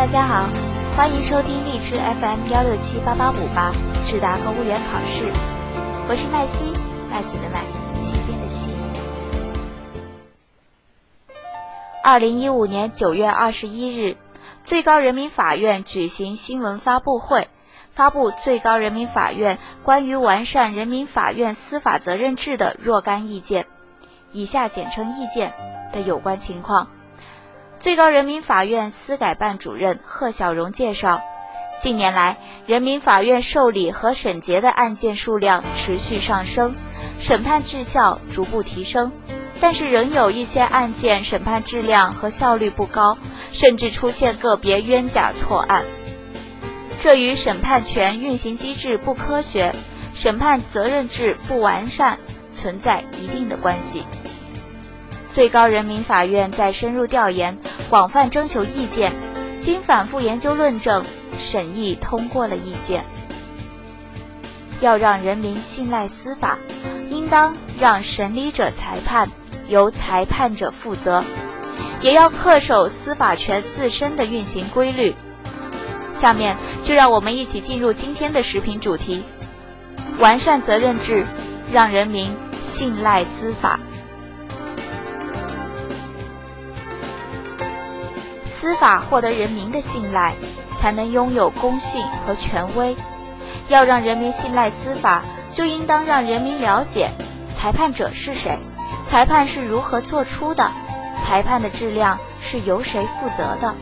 大家好，欢迎收听荔枝 FM 幺六七八八五八智达公务员考试，我是麦西，麦子的麦，西边的西。二零一五年九月二十一日，最高人民法院举行新闻发布会，发布最高人民法院关于完善人民法院司法责任制的若干意见（以下简称意见）的有关情况。最高人民法院司改办主任贺小荣介绍，近年来，人民法院受理和审结的案件数量持续上升，审判质效逐步提升，但是仍有一些案件审判质量和效率不高，甚至出现个别冤假错案，这与审判权运行机制不科学、审判责任制不完善存在一定的关系。最高人民法院在深入调研、广泛征求意见，经反复研究论证、审议通过了意见。要让人民信赖司法，应当让审理者裁判，由裁判者负责，也要恪守司法权自身的运行规律。下面就让我们一起进入今天的视频主题：完善责任制，让人民信赖司法。司法获得人民的信赖，才能拥有公信和权威。要让人民信赖司法，就应当让人民了解裁判者是谁，裁判是如何做出的，裁判的质量是由谁负责的。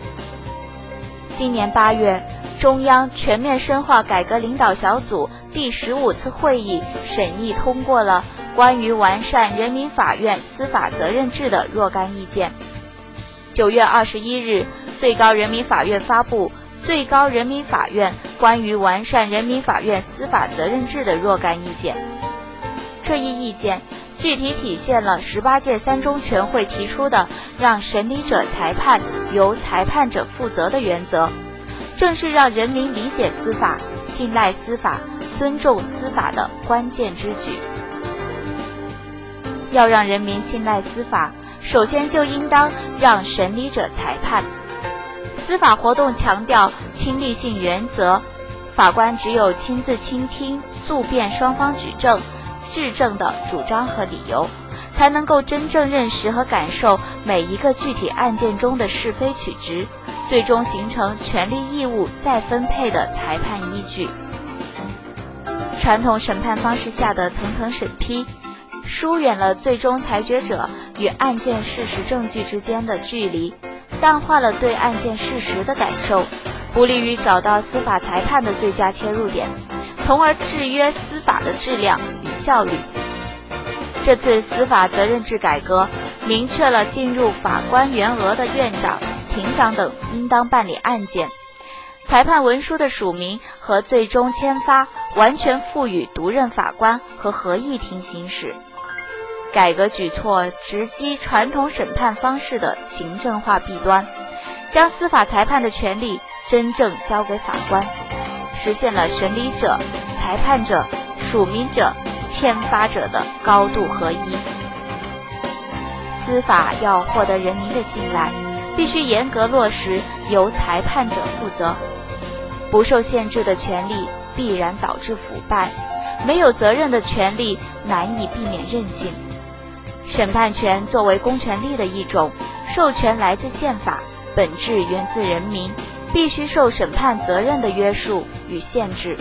今年八月，中央全面深化改革领导小组第十五次会议审议通过了关于完善人民法院司法责任制的若干意见。九月二十一日，最高人民法院发布《最高人民法院关于完善人民法院司法责任制的若干意见》。这一意见具体体现了十八届三中全会提出的让审理者裁判，由裁判者负责的原则，正是让人民理解司法、信赖司法、尊重司法的关键之举。要让人民信赖司法。首先就应当让审理者裁判。司法活动强调亲历性原则，法官只有亲自倾听、诉辩双方举证、质证的主张和理由，才能够真正认识和感受每一个具体案件中的是非曲直，最终形成权利义务再分配的裁判依据。传统审判方式下的层层审批。疏远了最终裁决者与案件事实证据之间的距离，淡化了对案件事实的感受，不利于找到司法裁判的最佳切入点，从而制约司法的质量与效率。这次司法责任制改革，明确了进入法官员额的院长、庭长等应当办理案件，裁判文书的署名和最终签发完全赋予独任法官和合议庭行使。改革举措直击传统审判方式的行政化弊端，将司法裁判的权利真正交给法官，实现了审理者、裁判者、署名者、签发者的高度合一。司法要获得人民的信赖，必须严格落实由裁判者负责。不受限制的权利必然导致腐败，没有责任的权利难以避免任性。审判权作为公权力的一种，授权来自宪法，本质源自人民，必须受审判责任的约束与限制。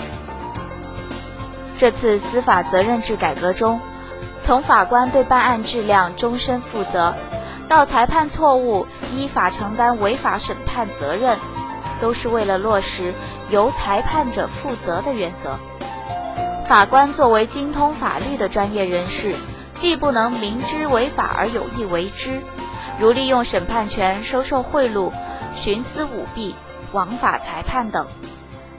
这次司法责任制改革中，从法官对办案质量终身负责，到裁判错误依法承担违法审判责任，都是为了落实由裁判者负责的原则。法官作为精通法律的专业人士。既不能明知违法而有意为之，如利用审判权收受贿赂、徇私舞弊、枉法裁判等，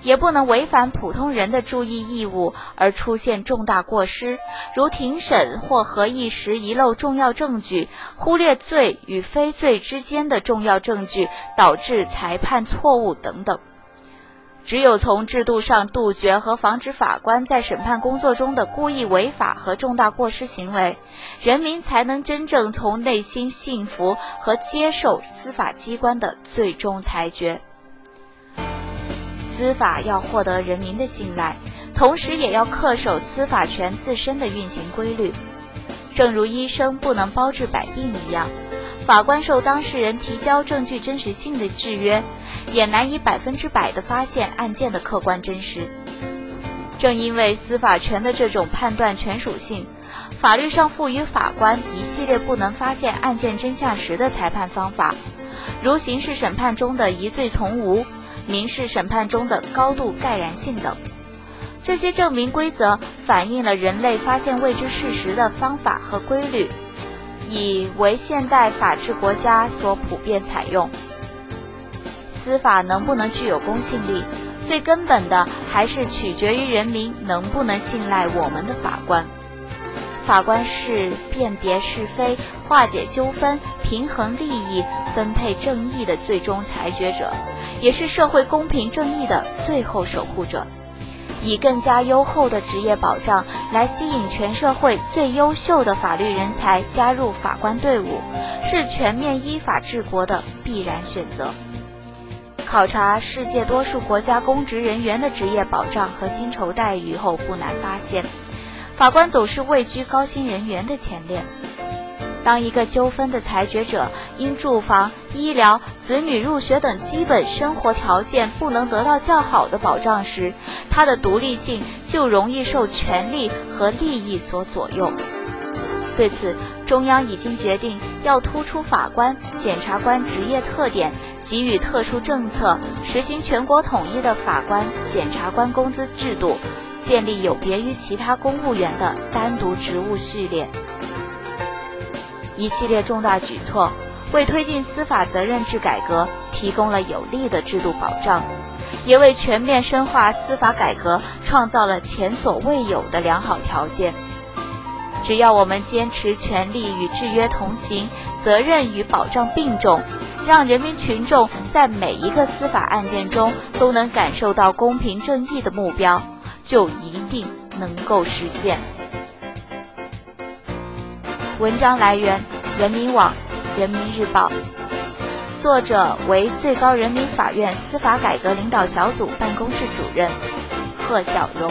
也不能违反普通人的注意义务而出现重大过失，如庭审或合议时遗漏重要证据、忽略罪与非罪之间的重要证据，导致裁判错误等等。只有从制度上杜绝和防止法官在审判工作中的故意违法和重大过失行为，人民才能真正从内心信服和接受司法机关的最终裁决。司法要获得人民的信赖，同时也要恪守司法权自身的运行规律。正如医生不能包治百病一样，法官受当事人提交证据真实性的制约，也难以百分之百地发现案件的客观真实。正因为司法权的这种判断权属性，法律上赋予法官一系列不能发现案件真相时的裁判方法，如刑事审判中的疑罪从无。民事审判中的高度盖然性等，这些证明规则反映了人类发现未知事实的方法和规律，已为现代法治国家所普遍采用。司法能不能具有公信力，最根本的还是取决于人民能不能信赖我们的法官。法官是辨别是非、化解纠纷、平衡利益、分配正义的最终裁决者，也是社会公平正义的最后守护者。以更加优厚的职业保障来吸引全社会最优秀的法律人才加入法官队伍，是全面依法治国的必然选择。考察世界多数国家公职人员的职业保障和薪酬待遇后，不难发现。法官总是位居高薪人员的前列。当一个纠纷的裁决者因住房、医疗、子女入学等基本生活条件不能得到较好的保障时，他的独立性就容易受权力和利益所左右。对此，中央已经决定要突出法官、检察官职业特点，给予特殊政策，实行全国统一的法官、检察官工资制度。建立有别于其他公务员的单独职务序列，一系列重大举措为推进司法责任制改革提供了有力的制度保障，也为全面深化司法改革创造了前所未有的良好条件。只要我们坚持权利与制约同行，责任与保障并重，让人民群众在每一个司法案件中都能感受到公平正义的目标。就一定能够实现。文章来源：人民网、人民日报，作者为最高人民法院司法改革领导小组办公室主任贺小荣。